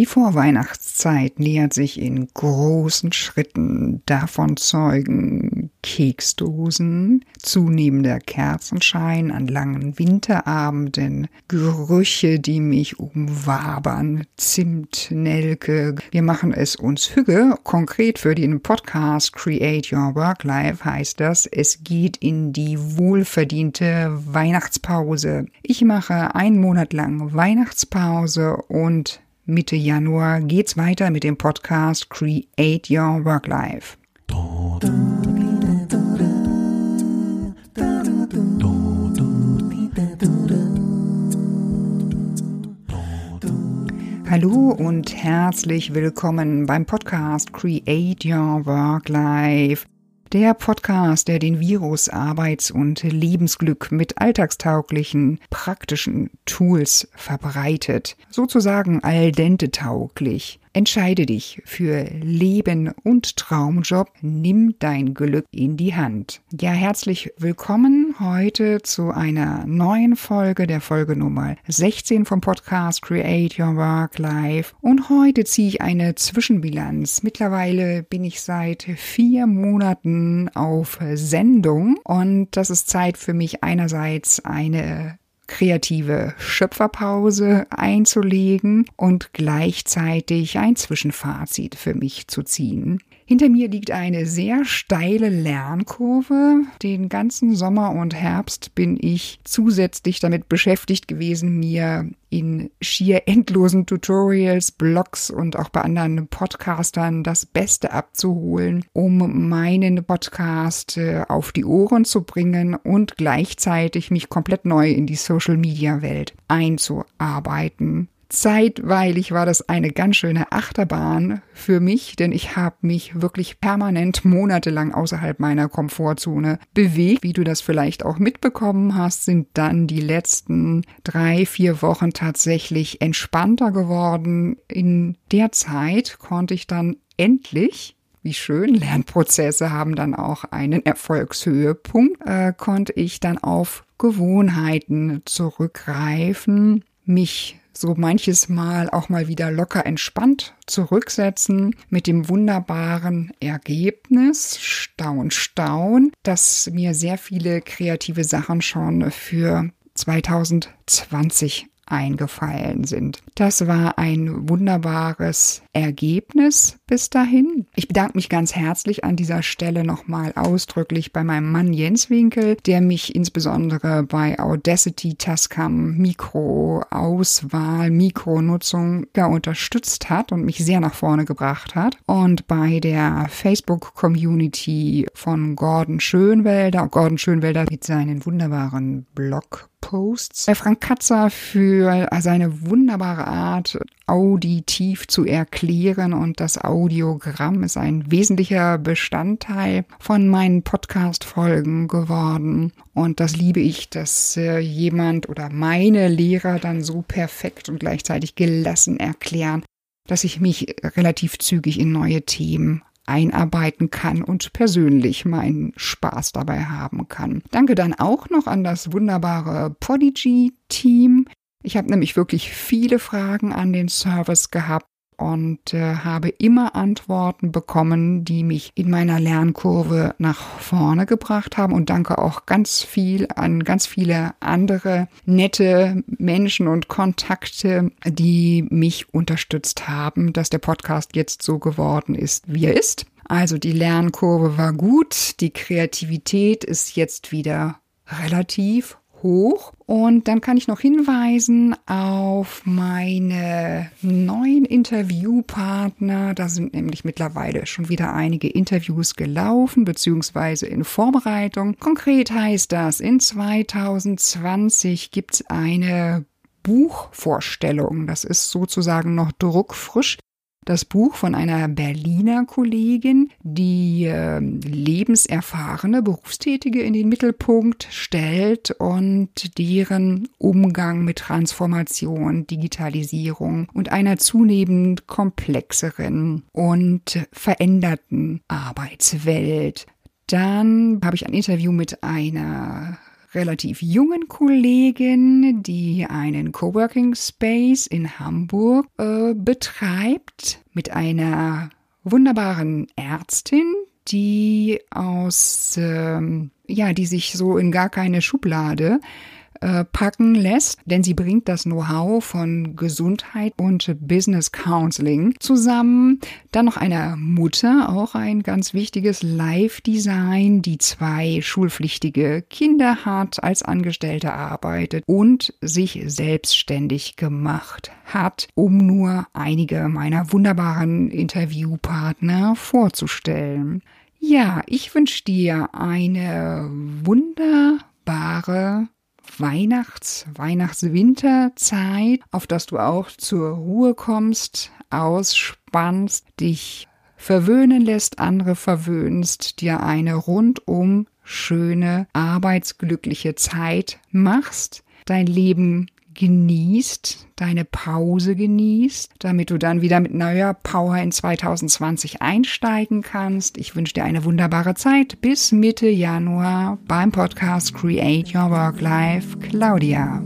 Die Vorweihnachtszeit nähert sich in großen Schritten. Davon zeugen Keksdosen, zunehmender Kerzenschein an langen Winterabenden, Gerüche, die mich umwabern, Zimt, Nelke. Wir machen es uns hüge. Konkret für den Podcast Create Your Work Life heißt das, es geht in die wohlverdiente Weihnachtspause. Ich mache einen Monat lang Weihnachtspause und Mitte Januar geht's weiter mit dem Podcast Create Your Work Life. Hallo und herzlich willkommen beim Podcast Create Your Work Life. Der Podcast, der den Virus Arbeits- und Lebensglück mit alltagstauglichen, praktischen Tools verbreitet. Sozusagen al dente tauglich. Entscheide dich für Leben und Traumjob. Nimm dein Glück in die Hand. Ja, herzlich willkommen heute zu einer neuen Folge, der Folge Nummer 16 vom Podcast Create Your Work Life. Und heute ziehe ich eine Zwischenbilanz. Mittlerweile bin ich seit vier Monaten auf Sendung und das ist Zeit für mich einerseits eine kreative Schöpferpause einzulegen und gleichzeitig ein Zwischenfazit für mich zu ziehen. Hinter mir liegt eine sehr steile Lernkurve. Den ganzen Sommer und Herbst bin ich zusätzlich damit beschäftigt gewesen, mir in schier endlosen Tutorials, Blogs und auch bei anderen Podcastern das Beste abzuholen, um meinen Podcast äh, auf die Ohren zu bringen und gleichzeitig mich komplett neu in die Social Media Welt einzuarbeiten. Zeitweilig war das eine ganz schöne Achterbahn für mich, denn ich habe mich wirklich permanent monatelang außerhalb meiner Komfortzone bewegt. Wie du das vielleicht auch mitbekommen hast, sind dann die letzten drei, vier Wochen tatsächlich entspannter geworden. In der Zeit konnte ich dann endlich wie schön, Lernprozesse haben dann auch einen Erfolgshöhepunkt, äh, konnte ich dann auf Gewohnheiten zurückgreifen, mich so manches Mal auch mal wieder locker entspannt zurücksetzen mit dem wunderbaren Ergebnis, Staun, Staun, dass mir sehr viele kreative Sachen schon für 2020 eingefallen sind. Das war ein wunderbares Ergebnis bis dahin. Ich bedanke mich ganz herzlich an dieser Stelle nochmal ausdrücklich bei meinem Mann Jens Winkel, der mich insbesondere bei Audacity, Tascam, Mikro, Auswahl, Mikronutzung ja, unterstützt hat und mich sehr nach vorne gebracht hat. Und bei der Facebook-Community von Gordon Schönwelder, Gordon Schönwelder mit seinen wunderbaren Blog Posts. Bei Frank Katzer für seine wunderbare Art, auditiv zu erklären und das Audiogramm ist ein wesentlicher Bestandteil von meinen Podcast-Folgen geworden. Und das liebe ich, dass äh, jemand oder meine Lehrer dann so perfekt und gleichzeitig gelassen erklären, dass ich mich relativ zügig in neue Themen einarbeiten kann und persönlich meinen Spaß dabei haben kann. Danke dann auch noch an das wunderbare Podigy-Team. Ich habe nämlich wirklich viele Fragen an den Service gehabt und äh, habe immer Antworten bekommen, die mich in meiner Lernkurve nach vorne gebracht haben und danke auch ganz viel an ganz viele andere nette Menschen und Kontakte, die mich unterstützt haben, dass der Podcast jetzt so geworden ist, wie er ist. Also die Lernkurve war gut, die Kreativität ist jetzt wieder relativ hoch. Und dann kann ich noch hinweisen auf meine neuen Interviewpartner. Da sind nämlich mittlerweile schon wieder einige Interviews gelaufen, beziehungsweise in Vorbereitung. Konkret heißt das, in 2020 gibt es eine Buchvorstellung. Das ist sozusagen noch druckfrisch das Buch von einer Berliner Kollegin, die äh, lebenserfahrene Berufstätige in den Mittelpunkt stellt und deren Umgang mit Transformation, Digitalisierung und einer zunehmend komplexeren und veränderten Arbeitswelt. Dann habe ich ein Interview mit einer relativ jungen Kollegin, die einen Coworking Space in Hamburg äh, betreibt, mit einer wunderbaren Ärztin, die aus, ähm, ja, die sich so in gar keine Schublade äh, packen lässt, denn sie bringt das Know-how von Gesundheit und Business Counseling zusammen. Dann noch eine Mutter, auch ein ganz wichtiges Live-Design, die zwei schulpflichtige Kinder hat, als Angestellte arbeitet und sich selbstständig gemacht hat, um nur einige meiner wunderbaren Interviewpartner vorzustellen. Ja, ich wünsche dir eine wunderbare Weihnachts-, Weihnachts-Winterzeit, auf dass du auch zur Ruhe kommst, ausspannst, dich verwöhnen lässt, andere verwöhnst, dir eine rundum schöne, arbeitsglückliche Zeit machst, dein Leben genießt, deine Pause genießt, damit du dann wieder mit neuer Power in 2020 einsteigen kannst. Ich wünsche dir eine wunderbare Zeit bis Mitte Januar beim Podcast Create Your Work Life. Claudia.